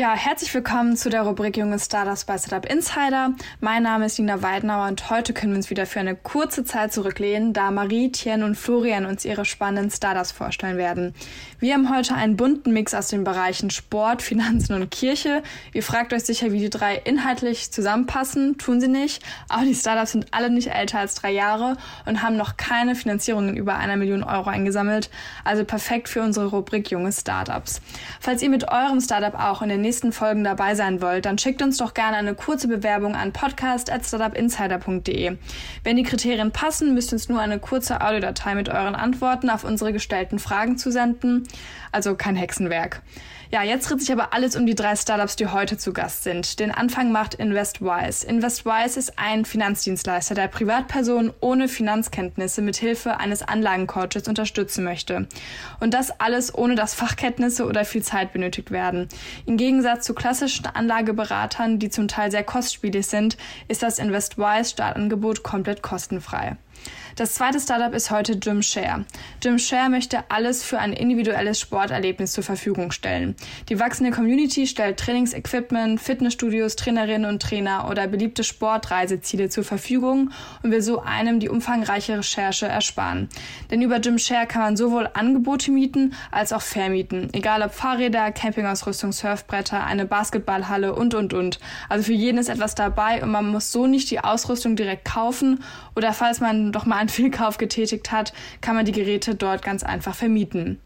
Ja, herzlich willkommen zu der Rubrik Junge Startups bei Startup Insider. Mein Name ist Nina Weidenauer und heute können wir uns wieder für eine kurze Zeit zurücklehnen, da Marie, Tien und Florian uns ihre spannenden Startups vorstellen werden. Wir haben heute einen bunten Mix aus den Bereichen Sport, Finanzen und Kirche. Ihr fragt euch sicher, wie die drei inhaltlich zusammenpassen. Tun sie nicht. Aber die Startups sind alle nicht älter als drei Jahre und haben noch keine Finanzierungen über einer Million Euro eingesammelt. Also perfekt für unsere Rubrik Junge Startups. Falls ihr mit eurem Startup auch in den nächsten Folgen dabei sein wollt, dann schickt uns doch gerne eine kurze Bewerbung an podcast.startupinsider.de. Wenn die Kriterien passen, müsst ihr uns nur eine kurze Audiodatei mit euren Antworten auf unsere gestellten Fragen zusenden. Also kein Hexenwerk. Ja, jetzt dreht sich aber alles um die drei Startups, die heute zu Gast sind. Den Anfang macht InvestWise. InvestWise ist ein Finanzdienstleister, der Privatpersonen ohne Finanzkenntnisse mit Hilfe eines Anlagencoaches unterstützen möchte. Und das alles ohne dass Fachkenntnisse oder viel Zeit benötigt werden. Im Gegensatz zu klassischen Anlageberatern, die zum Teil sehr kostspielig sind, ist das InvestWise Startangebot komplett kostenfrei. Das zweite Startup ist heute Gymshare. Gymshare möchte alles für ein individuelles Sporterlebnis zur Verfügung stellen. Die wachsende Community stellt Trainingsequipment, Fitnessstudios, Trainerinnen und Trainer oder beliebte Sportreiseziele zur Verfügung und will so einem die umfangreiche Recherche ersparen. Denn über Gymshare kann man sowohl Angebote mieten als auch vermieten. Egal ob Fahrräder, Campingausrüstung, Surfbretter, eine Basketballhalle und und und. Also für jeden ist etwas dabei und man muss so nicht die Ausrüstung direkt kaufen oder falls man doch mal einen Fehlkauf getätigt hat, kann man die Geräte dort ganz einfach vermieten.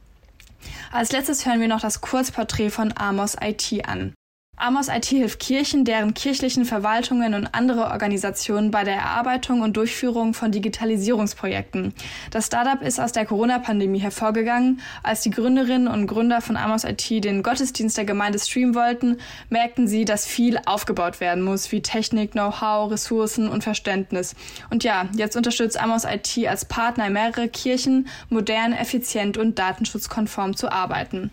Als letztes hören wir noch das Kurzporträt von Amos IT an. Amos IT hilft Kirchen, deren kirchlichen Verwaltungen und andere Organisationen bei der Erarbeitung und Durchführung von Digitalisierungsprojekten. Das Startup ist aus der Corona-Pandemie hervorgegangen. Als die Gründerinnen und Gründer von Amos IT den Gottesdienst der Gemeinde streamen wollten, merkten sie, dass viel aufgebaut werden muss, wie Technik, Know-how, Ressourcen und Verständnis. Und ja, jetzt unterstützt Amos IT als Partner mehrere Kirchen, modern, effizient und datenschutzkonform zu arbeiten.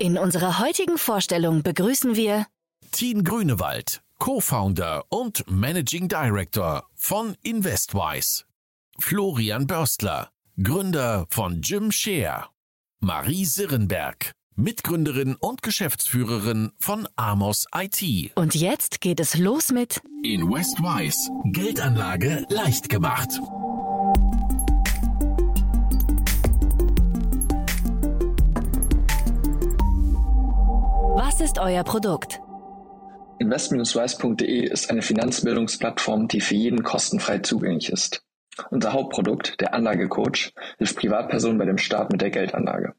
In unserer heutigen Vorstellung begrüßen wir Tien Grünewald, Co-Founder und Managing Director von InvestWise. Florian Börstler, Gründer von Gymshare. Marie Sirrenberg, Mitgründerin und Geschäftsführerin von Amos IT. und jetzt geht es los mit InvestWise, Geldanlage leicht gemacht. Was ist euer Produkt? Invest-wise.de ist eine Finanzbildungsplattform, die für jeden kostenfrei zugänglich ist. Unser Hauptprodukt, der Anlagecoach, hilft Privatpersonen bei dem Start mit der Geldanlage.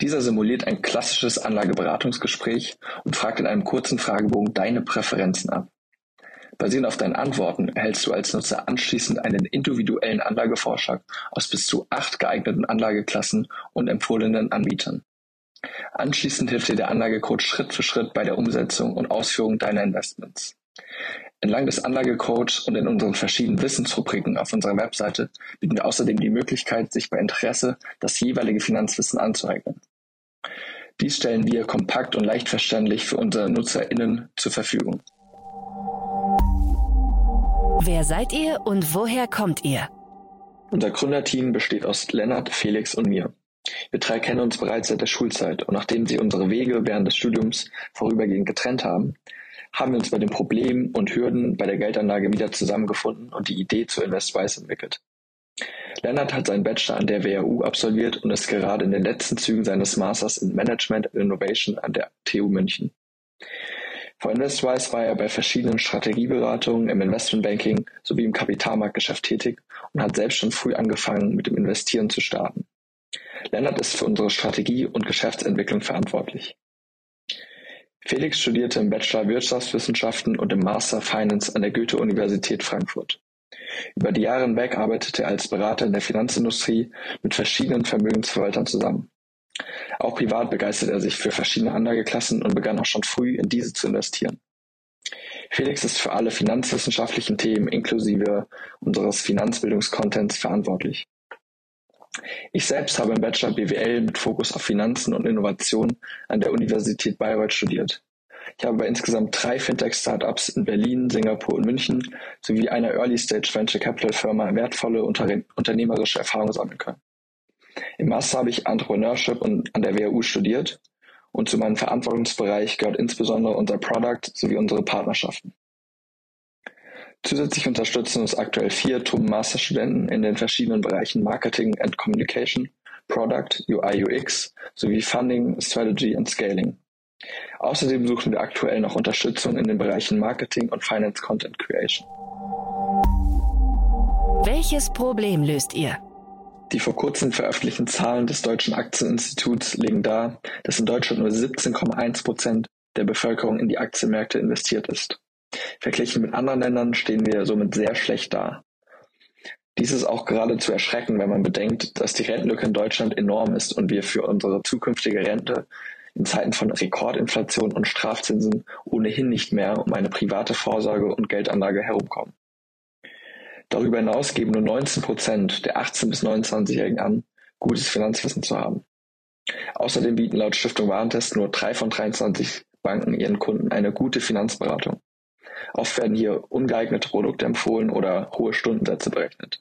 Dieser simuliert ein klassisches Anlageberatungsgespräch und fragt in einem kurzen Fragebogen deine Präferenzen ab. Basierend auf deinen Antworten erhältst du als Nutzer anschließend einen individuellen Anlagevorschlag aus bis zu acht geeigneten Anlageklassen und empfohlenen Anbietern. Anschließend hilft dir der Anlagecoach Schritt für Schritt bei der Umsetzung und Ausführung deiner Investments. Entlang des Anlagecoachs und in unseren verschiedenen Wissensrubriken auf unserer Webseite bieten wir außerdem die Möglichkeit, sich bei Interesse das jeweilige Finanzwissen anzueignen. Dies stellen wir kompakt und leicht verständlich für unsere NutzerInnen zur Verfügung. Wer seid ihr und woher kommt ihr? Unser Gründerteam besteht aus Lennart, Felix und mir. Wir drei kennen uns bereits seit der Schulzeit und nachdem sie unsere Wege während des Studiums vorübergehend getrennt haben, haben wir uns bei den Problemen und Hürden bei der Geldanlage wieder zusammengefunden und die Idee zu InvestWise entwickelt. Lennart hat seinen Bachelor an der WHU absolviert und ist gerade in den letzten Zügen seines Masters in Management and Innovation an der TU München. Vor InvestWise war er bei verschiedenen Strategieberatungen im Investmentbanking sowie im Kapitalmarktgeschäft tätig und hat selbst schon früh angefangen, mit dem Investieren zu starten. Lennart ist für unsere Strategie und Geschäftsentwicklung verantwortlich. Felix studierte im Bachelor Wirtschaftswissenschaften und im Master Finance an der Goethe-Universität Frankfurt. Über die Jahre hinweg arbeitete er als Berater in der Finanzindustrie mit verschiedenen Vermögensverwaltern zusammen. Auch privat begeisterte er sich für verschiedene Anlageklassen und begann auch schon früh in diese zu investieren. Felix ist für alle finanzwissenschaftlichen Themen inklusive unseres Finanzbildungscontents verantwortlich. Ich selbst habe im Bachelor BWL mit Fokus auf Finanzen und Innovation an der Universität Bayreuth studiert. Ich habe bei insgesamt drei Fintech-Startups in Berlin, Singapur und München sowie einer Early-Stage Venture Capital Firma wertvolle unternehmerische Erfahrungen sammeln können. Im Master habe ich Entrepreneurship und an der WHU studiert und zu meinem Verantwortungsbereich gehört insbesondere unser Product sowie unsere Partnerschaften. Zusätzlich unterstützen uns aktuell vier TUM-Masterstudenten in den verschiedenen Bereichen Marketing and Communication, Product, UI/UX sowie Funding, Strategy und Scaling. Außerdem suchen wir aktuell noch Unterstützung in den Bereichen Marketing und Finance Content Creation. Welches Problem löst ihr? Die vor kurzem veröffentlichten Zahlen des Deutschen Aktieninstituts legen dar, dass in Deutschland nur 17,1 Prozent der Bevölkerung in die Aktienmärkte investiert ist. Verglichen mit anderen Ländern stehen wir somit sehr schlecht da. Dies ist auch geradezu erschreckend, wenn man bedenkt, dass die Rentenlücke in Deutschland enorm ist und wir für unsere zukünftige Rente in Zeiten von Rekordinflation und Strafzinsen ohnehin nicht mehr um eine private Vorsorge und Geldanlage herumkommen. Darüber hinaus geben nur 19 Prozent der 18- bis 29-Jährigen an, gutes Finanzwissen zu haben. Außerdem bieten laut Stiftung Warentest nur drei von 23 Banken ihren Kunden eine gute Finanzberatung. Oft werden hier ungeeignete Produkte empfohlen oder hohe Stundensätze berechnet.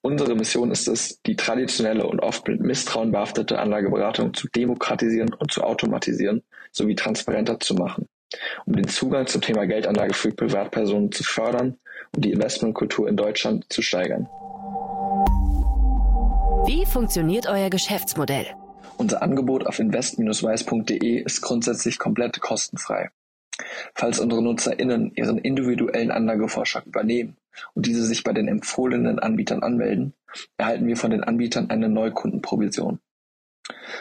Unsere Mission ist es, die traditionelle und oft mit Misstrauen behaftete Anlageberatung zu demokratisieren und zu automatisieren sowie transparenter zu machen, um den Zugang zum Thema Geldanlage für Privatpersonen zu fördern und die Investmentkultur in Deutschland zu steigern. Wie funktioniert euer Geschäftsmodell? Unser Angebot auf invest-weiß.de ist grundsätzlich komplett kostenfrei. Falls unsere NutzerInnen ihren individuellen Anlagevorschlag übernehmen und diese sich bei den empfohlenen Anbietern anmelden, erhalten wir von den Anbietern eine Neukundenprovision.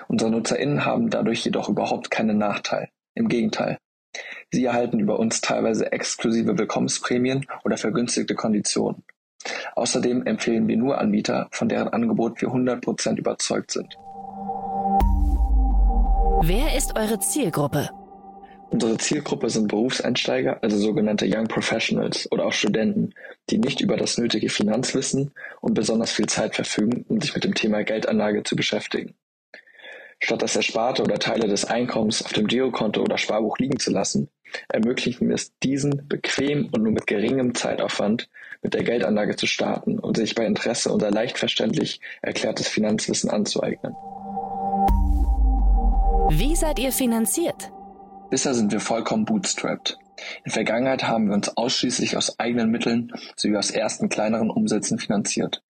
Unsere NutzerInnen haben dadurch jedoch überhaupt keinen Nachteil. Im Gegenteil. Sie erhalten über uns teilweise exklusive Willkommensprämien oder vergünstigte Konditionen. Außerdem empfehlen wir nur Anbieter, von deren Angebot wir 100% überzeugt sind. Wer ist eure Zielgruppe? Unsere Zielgruppe sind Berufseinsteiger, also sogenannte Young Professionals oder auch Studenten, die nicht über das nötige Finanzwissen und besonders viel Zeit verfügen, um sich mit dem Thema Geldanlage zu beschäftigen. Statt das Ersparte oder Teile des Einkommens auf dem Girokonto oder Sparbuch liegen zu lassen, ermöglichen wir es diesen bequem und nur mit geringem Zeitaufwand mit der Geldanlage zu starten und sich bei Interesse unser leicht verständlich erklärtes Finanzwissen anzueignen. Wie seid ihr finanziert? Bisher sind wir vollkommen bootstrapped. In Vergangenheit haben wir uns ausschließlich aus eigenen Mitteln sowie aus ersten kleineren Umsätzen finanziert.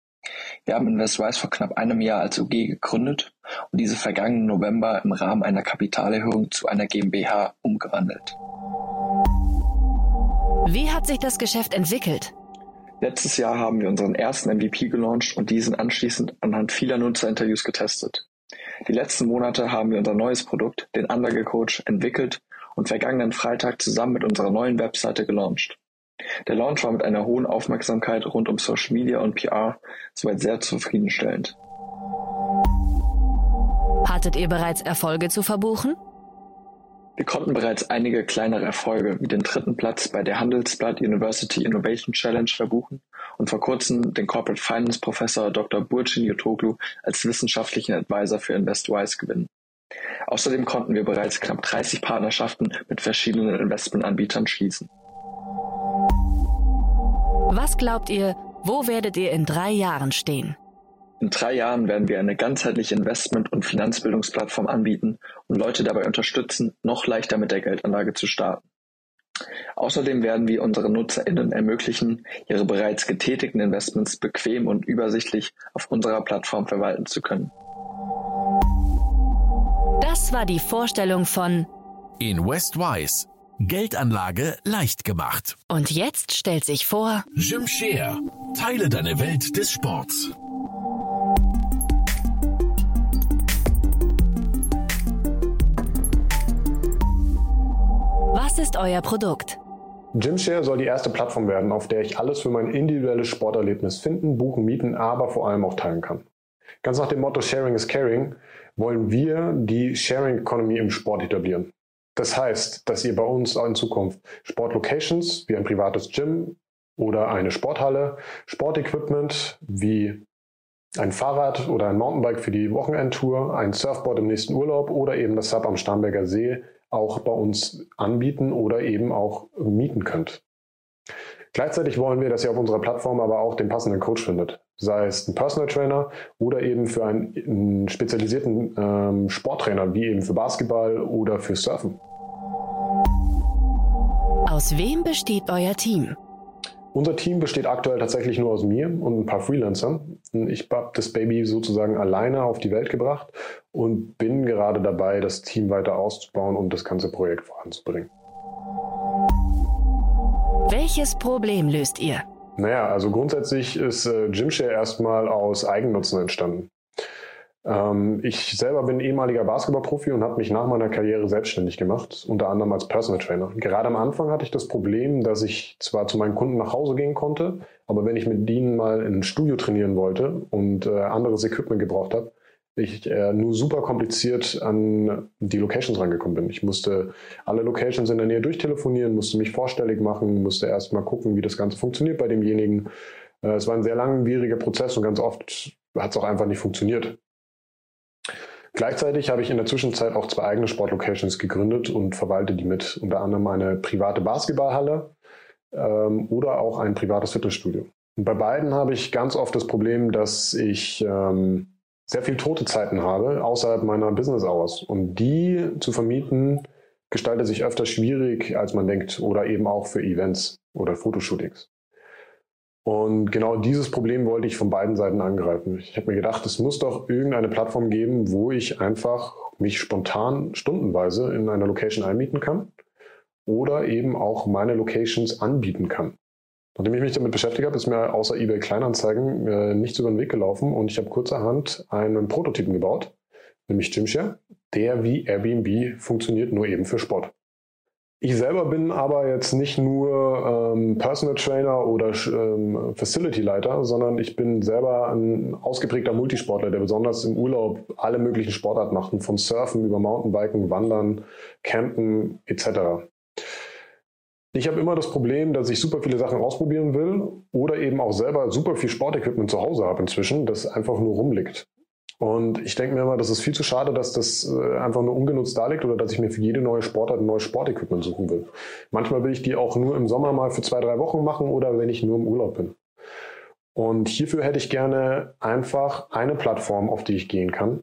Wir haben InvestWise vor knapp einem Jahr als UG gegründet und diese vergangenen November im Rahmen einer Kapitalerhöhung zu einer GmbH umgewandelt. Wie hat sich das Geschäft entwickelt? Letztes Jahr haben wir unseren ersten MVP gelauncht und diesen anschließend anhand vieler Nutzerinterviews getestet. Die letzten Monate haben wir unser neues Produkt, den Anlagecoach, entwickelt und vergangenen Freitag zusammen mit unserer neuen Webseite gelauncht. Der Launch war mit einer hohen Aufmerksamkeit rund um Social Media und PR soweit sehr zufriedenstellend. Hattet ihr bereits Erfolge zu verbuchen? Wir konnten bereits einige kleinere Erfolge wie den dritten Platz bei der Handelsblatt University Innovation Challenge verbuchen und vor kurzem den Corporate Finance Professor Dr. Burçin Yotoglu als wissenschaftlichen Advisor für InvestWise gewinnen. Außerdem konnten wir bereits knapp 30 Partnerschaften mit verschiedenen Investmentanbietern schließen. Was glaubt ihr, wo werdet ihr in drei Jahren stehen? In drei Jahren werden wir eine ganzheitliche Investment- und Finanzbildungsplattform anbieten und Leute dabei unterstützen, noch leichter mit der Geldanlage zu starten. Außerdem werden wir unseren NutzerInnen ermöglichen, ihre bereits getätigten Investments bequem und übersichtlich auf unserer Plattform verwalten zu können. Das war die Vorstellung von InvestWise. Geldanlage leicht gemacht. Und jetzt stellt sich vor Jimshare. Teile deine Welt des Sports. Ist euer Produkt? Gymshare soll die erste Plattform werden, auf der ich alles für mein individuelles Sporterlebnis finden, buchen, mieten, aber vor allem auch teilen kann. Ganz nach dem Motto Sharing is Caring wollen wir die Sharing Economy im Sport etablieren. Das heißt, dass ihr bei uns in Zukunft Sportlocations wie ein privates Gym oder eine Sporthalle, Sportequipment wie ein Fahrrad oder ein Mountainbike für die Wochenendtour, ein Surfboard im nächsten Urlaub oder eben das Sub am Starnberger See auch bei uns anbieten oder eben auch mieten könnt. Gleichzeitig wollen wir, dass ihr auf unserer Plattform aber auch den passenden Coach findet. Sei es ein Personal Trainer oder eben für einen, einen spezialisierten ähm, Sporttrainer, wie eben für Basketball oder für Surfen. Aus wem besteht euer Team? Unser Team besteht aktuell tatsächlich nur aus mir und ein paar Freelancern. Ich habe das Baby sozusagen alleine auf die Welt gebracht und bin gerade dabei, das Team weiter auszubauen und das ganze Projekt voranzubringen. Welches Problem löst ihr? Naja, also grundsätzlich ist äh, Gymshare erstmal aus Eigennutzen entstanden. Ähm, ich selber bin ehemaliger Basketballprofi und habe mich nach meiner Karriere selbstständig gemacht, unter anderem als Personal Trainer. Gerade am Anfang hatte ich das Problem, dass ich zwar zu meinen Kunden nach Hause gehen konnte, aber wenn ich mit denen mal in ein Studio trainieren wollte und äh, anderes Equipment gebraucht habe, ich äh, nur super kompliziert an die Locations rangekommen bin. Ich musste alle Locations in der Nähe durchtelefonieren, musste mich vorstellig machen, musste erst mal gucken, wie das Ganze funktioniert bei demjenigen. Äh, es war ein sehr langwieriger Prozess und ganz oft hat es auch einfach nicht funktioniert. Gleichzeitig habe ich in der Zwischenzeit auch zwei eigene Sportlocations gegründet und verwalte die mit. Unter anderem eine private Basketballhalle ähm, oder auch ein privates Fitnessstudio. Und bei beiden habe ich ganz oft das Problem, dass ich ähm, sehr viel tote Zeiten habe außerhalb meiner Business Hours. Und die zu vermieten, gestaltet sich öfter schwierig, als man denkt, oder eben auch für Events oder Fotoshootings. Und genau dieses Problem wollte ich von beiden Seiten angreifen. Ich habe mir gedacht, es muss doch irgendeine Plattform geben, wo ich einfach mich spontan stundenweise in einer Location einmieten kann oder eben auch meine Locations anbieten kann. Nachdem ich mich damit beschäftigt habe, ist mir außer eBay Kleinanzeigen äh, nichts über den Weg gelaufen und ich habe kurzerhand einen Prototypen gebaut, nämlich Gymshare, der wie Airbnb funktioniert, nur eben für Sport. Ich selber bin aber jetzt nicht nur ähm, Personal Trainer oder ähm, Facility Leiter, sondern ich bin selber ein ausgeprägter Multisportler, der besonders im Urlaub alle möglichen Sportarten macht, von Surfen über Mountainbiken, Wandern, Campen etc. Ich habe immer das Problem, dass ich super viele Sachen ausprobieren will oder eben auch selber super viel Sportequipment zu Hause habe inzwischen, das einfach nur rumliegt. Und ich denke mir immer, das ist viel zu schade, dass das äh, einfach nur ungenutzt da liegt oder dass ich mir für jede neue Sportart ein neues Sportequipment suchen will. Manchmal will ich die auch nur im Sommer mal für zwei, drei Wochen machen oder wenn ich nur im Urlaub bin. Und hierfür hätte ich gerne einfach eine Plattform, auf die ich gehen kann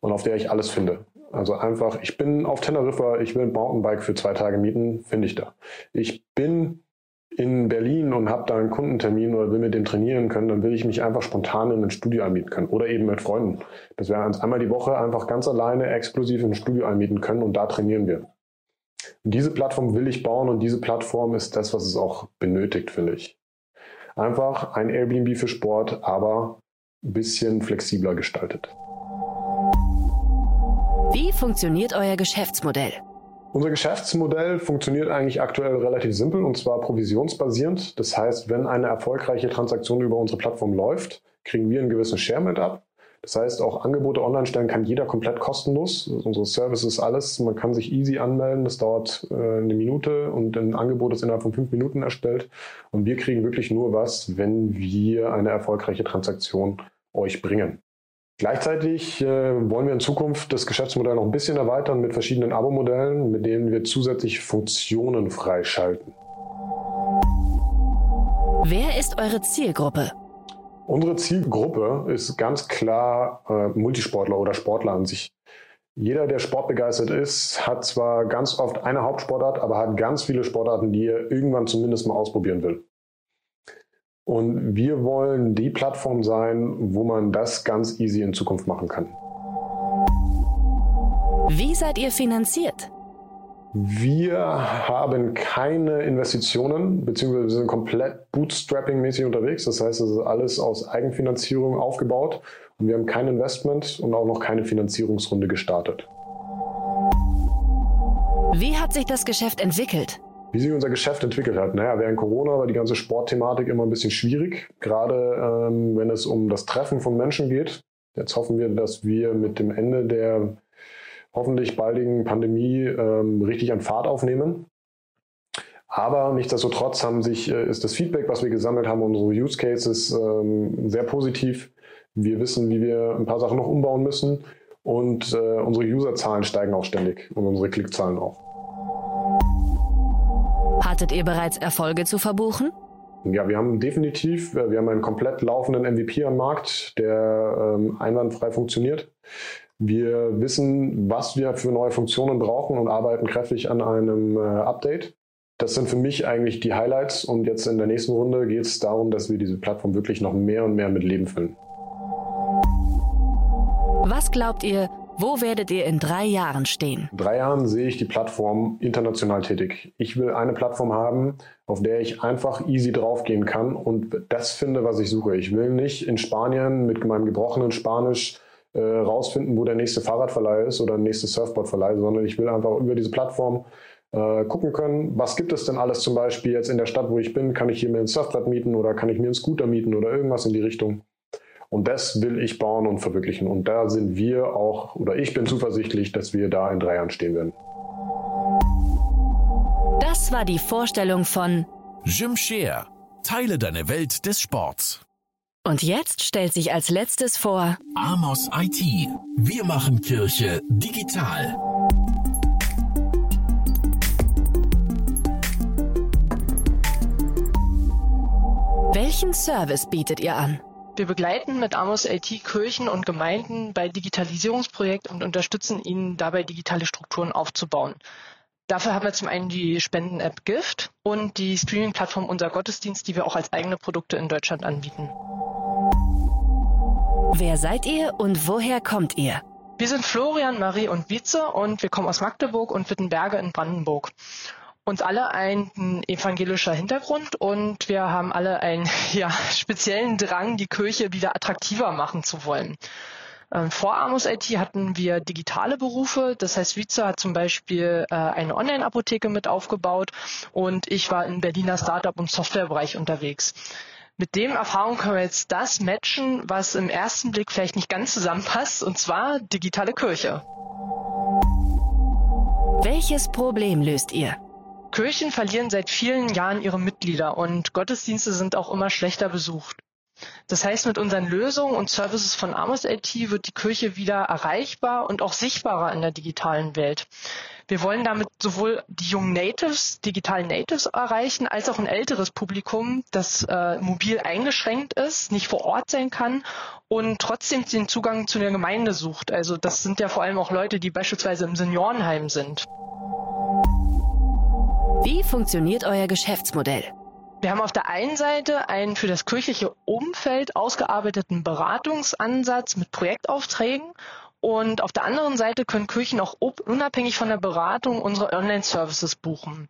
und auf der ich alles finde. Also einfach, ich bin auf Teneriffa, ich will ein Mountainbike für zwei Tage mieten, finde ich da. Ich bin in Berlin und habe da einen Kundentermin oder will mit dem trainieren können, dann will ich mich einfach spontan in ein Studio anmieten können oder eben mit Freunden. Das wäre einmal die Woche einfach ganz alleine exklusiv in ein Studio anmieten können und da trainieren wir. Und diese Plattform will ich bauen und diese Plattform ist das, was es auch benötigt, finde ich. Einfach ein Airbnb für Sport, aber ein bisschen flexibler gestaltet. Wie funktioniert euer Geschäftsmodell? Unser Geschäftsmodell funktioniert eigentlich aktuell relativ simpel und zwar provisionsbasierend. Das heißt, wenn eine erfolgreiche Transaktion über unsere Plattform läuft, kriegen wir einen gewissen Share mit ab. Das heißt, auch Angebote online stellen kann jeder komplett kostenlos. Unsere Services alles. Man kann sich easy anmelden. Das dauert äh, eine Minute und ein Angebot ist innerhalb von fünf Minuten erstellt. Und wir kriegen wirklich nur was, wenn wir eine erfolgreiche Transaktion euch bringen. Gleichzeitig äh, wollen wir in Zukunft das Geschäftsmodell noch ein bisschen erweitern mit verschiedenen Abo-Modellen, mit denen wir zusätzliche Funktionen freischalten. Wer ist eure Zielgruppe? Unsere Zielgruppe ist ganz klar äh, Multisportler oder Sportler an sich. Jeder, der sportbegeistert ist, hat zwar ganz oft eine Hauptsportart, aber hat ganz viele Sportarten, die er irgendwann zumindest mal ausprobieren will. Und wir wollen die Plattform sein, wo man das ganz easy in Zukunft machen kann. Wie seid ihr finanziert? Wir haben keine Investitionen, beziehungsweise wir sind komplett bootstrapping-mäßig unterwegs. Das heißt, es ist alles aus Eigenfinanzierung aufgebaut und wir haben kein Investment und auch noch keine Finanzierungsrunde gestartet. Wie hat sich das Geschäft entwickelt? Wie sich unser Geschäft entwickelt hat. Naja, während Corona war die ganze Sportthematik immer ein bisschen schwierig, gerade ähm, wenn es um das Treffen von Menschen geht. Jetzt hoffen wir, dass wir mit dem Ende der hoffentlich baldigen Pandemie ähm, richtig an Fahrt aufnehmen. Aber nichtsdestotrotz haben sich, äh, ist das Feedback, was wir gesammelt haben, unsere Use Cases ähm, sehr positiv. Wir wissen, wie wir ein paar Sachen noch umbauen müssen und äh, unsere Userzahlen steigen auch ständig und unsere Klickzahlen auch. Hattet ihr bereits Erfolge zu verbuchen? Ja, wir haben definitiv, äh, wir haben einen komplett laufenden MVP am Markt, der ähm, einwandfrei funktioniert. Wir wissen, was wir für neue Funktionen brauchen und arbeiten kräftig an einem äh, Update. Das sind für mich eigentlich die Highlights und jetzt in der nächsten Runde geht es darum, dass wir diese Plattform wirklich noch mehr und mehr mit Leben füllen. Was glaubt ihr, wo werdet ihr in drei Jahren stehen? In drei Jahren sehe ich die Plattform international tätig. Ich will eine Plattform haben, auf der ich einfach easy draufgehen kann und das finde, was ich suche. Ich will nicht in Spanien mit meinem gebrochenen Spanisch äh, rausfinden, wo der nächste Fahrradverleih ist oder der nächste Surfboardverleih, sondern ich will einfach über diese Plattform äh, gucken können, was gibt es denn alles zum Beispiel jetzt in der Stadt, wo ich bin, kann ich hier mir ein Surfbrett mieten oder kann ich mir einen Scooter mieten oder irgendwas in die Richtung. Und das will ich bauen und verwirklichen. Und da sind wir auch, oder ich bin zuversichtlich, dass wir da in drei Jahren stehen werden. Das war die Vorstellung von Jim Share. Teile deine Welt des Sports. Und jetzt stellt sich als letztes vor Amos IT. Wir machen Kirche digital. Welchen Service bietet ihr an? Wir begleiten mit Amos IT Kirchen und Gemeinden bei Digitalisierungsprojekten und unterstützen ihnen dabei, digitale Strukturen aufzubauen. Dafür haben wir zum einen die Spenden-App Gift und die Streaming-Plattform Unser Gottesdienst, die wir auch als eigene Produkte in Deutschland anbieten. Wer seid ihr und woher kommt ihr? Wir sind Florian, Marie und Wietze und wir kommen aus Magdeburg und Wittenberge in Brandenburg. Uns alle ein evangelischer Hintergrund und wir haben alle einen ja, speziellen Drang, die Kirche wieder attraktiver machen zu wollen. Ähm, vor Amos IT hatten wir digitale Berufe. Das heißt, Wietze hat zum Beispiel äh, eine Online-Apotheke mit aufgebaut und ich war im Berliner Startup- und Softwarebereich unterwegs mit dem Erfahrung können wir jetzt das matchen, was im ersten Blick vielleicht nicht ganz zusammenpasst, und zwar digitale Kirche. Welches Problem löst ihr? Kirchen verlieren seit vielen Jahren ihre Mitglieder und Gottesdienste sind auch immer schlechter besucht. Das heißt, mit unseren Lösungen und Services von Amos IT wird die Kirche wieder erreichbar und auch sichtbarer in der digitalen Welt. Wir wollen damit sowohl die jungen Natives, digitalen Natives erreichen, als auch ein älteres Publikum, das äh, mobil eingeschränkt ist, nicht vor Ort sein kann und trotzdem den Zugang zu der Gemeinde sucht. Also das sind ja vor allem auch Leute, die beispielsweise im Seniorenheim sind. Wie funktioniert euer Geschäftsmodell? Wir haben auf der einen Seite einen für das kirchliche Umfeld ausgearbeiteten Beratungsansatz mit Projektaufträgen und auf der anderen Seite können Kirchen auch unabhängig von der Beratung unsere Online-Services buchen.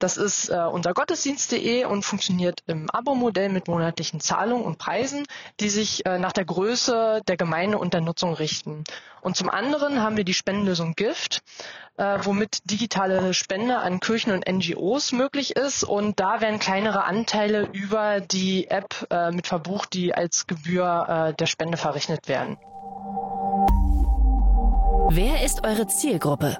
Das ist äh, unser Gottesdienst.de und funktioniert im Abo-Modell mit monatlichen Zahlungen und Preisen, die sich äh, nach der Größe der Gemeinde und der Nutzung richten. Und zum anderen haben wir die Spendenlösung Gift, äh, womit digitale Spende an Kirchen und NGOs möglich ist. Und da werden kleinere Anteile über die App äh, mit verbucht, die als Gebühr äh, der Spende verrechnet werden. Wer ist eure Zielgruppe?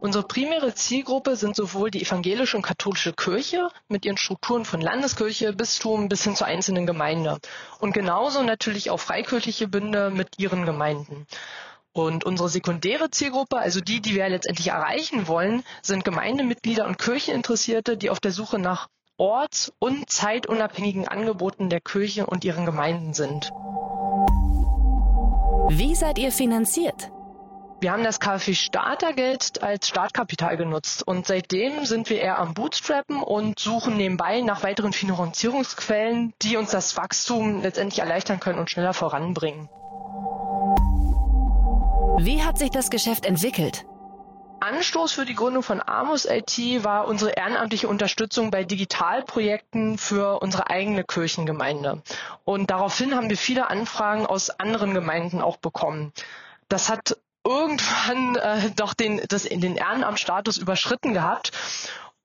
Unsere primäre Zielgruppe sind sowohl die evangelische und katholische Kirche mit ihren Strukturen von Landeskirche, Bistum bis hin zur einzelnen Gemeinde. Und genauso natürlich auch freikirchliche Bünde mit ihren Gemeinden. Und unsere sekundäre Zielgruppe, also die, die wir letztendlich erreichen wollen, sind Gemeindemitglieder und Kircheninteressierte, die auf der Suche nach orts- und zeitunabhängigen Angeboten der Kirche und ihren Gemeinden sind. Wie seid ihr finanziert? Wir haben das KfW Startergeld als Startkapital genutzt und seitdem sind wir eher am Bootstrappen und suchen nebenbei nach weiteren Finanzierungsquellen, die uns das Wachstum letztendlich erleichtern können und schneller voranbringen. Wie hat sich das Geschäft entwickelt? Anstoß für die Gründung von Amos IT war unsere ehrenamtliche Unterstützung bei Digitalprojekten für unsere eigene Kirchengemeinde. Und daraufhin haben wir viele Anfragen aus anderen Gemeinden auch bekommen. Das hat irgendwann äh, doch den, das, den Ehrenamtsstatus überschritten gehabt.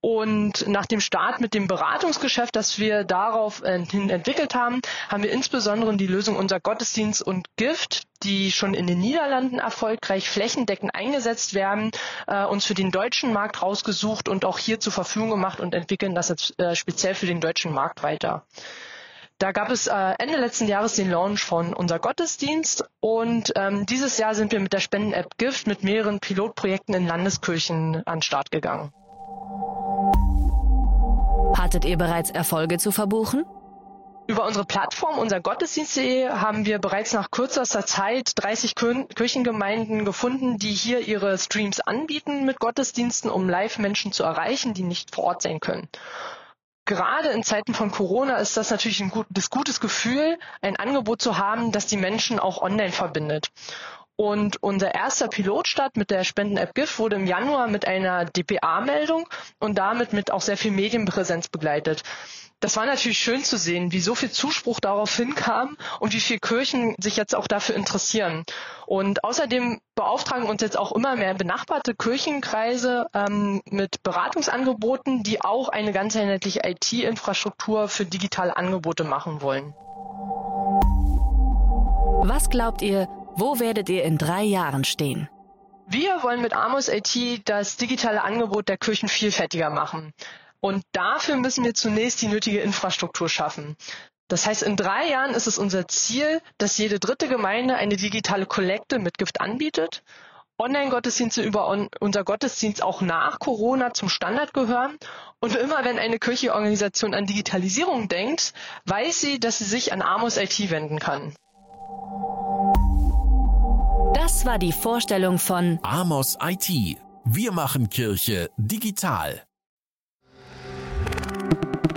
Und nach dem Start mit dem Beratungsgeschäft, das wir darauf äh, hin entwickelt haben, haben wir insbesondere die Lösung unser Gottesdienst und Gift, die schon in den Niederlanden erfolgreich flächendeckend eingesetzt werden, äh, uns für den deutschen Markt rausgesucht und auch hier zur Verfügung gemacht und entwickeln das jetzt äh, speziell für den deutschen Markt weiter. Da gab es äh, Ende letzten Jahres den Launch von unser Gottesdienst und ähm, dieses Jahr sind wir mit der Spenden-App Gift mit mehreren Pilotprojekten in Landeskirchen an den Start gegangen. Hattet ihr bereits Erfolge zu verbuchen? Über unsere Plattform, unser Gottesdienst.de, haben wir bereits nach kürzester Zeit 30 Kirchengemeinden gefunden, die hier ihre Streams anbieten mit Gottesdiensten, um Live-Menschen zu erreichen, die nicht vor Ort sein können gerade in Zeiten von Corona ist das natürlich ein gutes, gutes Gefühl, ein Angebot zu haben, das die Menschen auch online verbindet. Und unser erster Pilotstart mit der Spenden-App GIF wurde im Januar mit einer DPA-Meldung und damit mit auch sehr viel Medienpräsenz begleitet das war natürlich schön zu sehen, wie so viel Zuspruch darauf hinkam und wie viele Kirchen sich jetzt auch dafür interessieren. Und außerdem beauftragen uns jetzt auch immer mehr benachbarte Kirchenkreise ähm, mit Beratungsangeboten, die auch eine ganzheitliche IT-Infrastruktur für digitale Angebote machen wollen. Was glaubt ihr, wo werdet ihr in drei Jahren stehen? Wir wollen mit Amos IT das digitale Angebot der Kirchen vielfältiger machen. Und dafür müssen wir zunächst die nötige Infrastruktur schaffen. Das heißt, in drei Jahren ist es unser Ziel, dass jede dritte Gemeinde eine digitale Kollekte mit Gift anbietet. Online-Gottesdienste über on unser Gottesdienst auch nach Corona zum Standard gehören. Und immer wenn eine Kircheorganisation an Digitalisierung denkt, weiß sie, dass sie sich an Amos IT wenden kann. Das war die Vorstellung von Amos IT. Wir machen Kirche digital.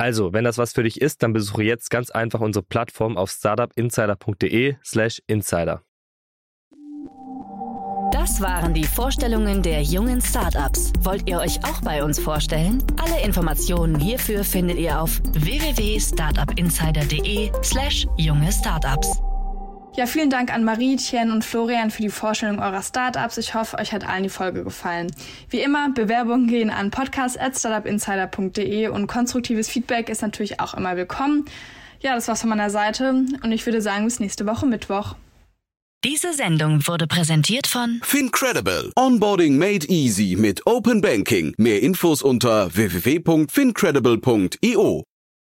Also, wenn das was für dich ist, dann besuche jetzt ganz einfach unsere Plattform auf startupinsider.de/slash insider. Das waren die Vorstellungen der jungen Startups. Wollt ihr euch auch bei uns vorstellen? Alle Informationen hierfür findet ihr auf www.startupinsider.de/slash junge Startups. Ja, vielen Dank an Marie, Tien und Florian für die Vorstellung eurer Startups. Ich hoffe, euch hat allen die Folge gefallen. Wie immer, Bewerbungen gehen an podcast.startupinsider.de und konstruktives Feedback ist natürlich auch immer willkommen. Ja, das war's von meiner Seite und ich würde sagen, bis nächste Woche Mittwoch. Diese Sendung wurde präsentiert von Fincredible. Onboarding made easy mit Open Banking. Mehr Infos unter www.fincredible.io.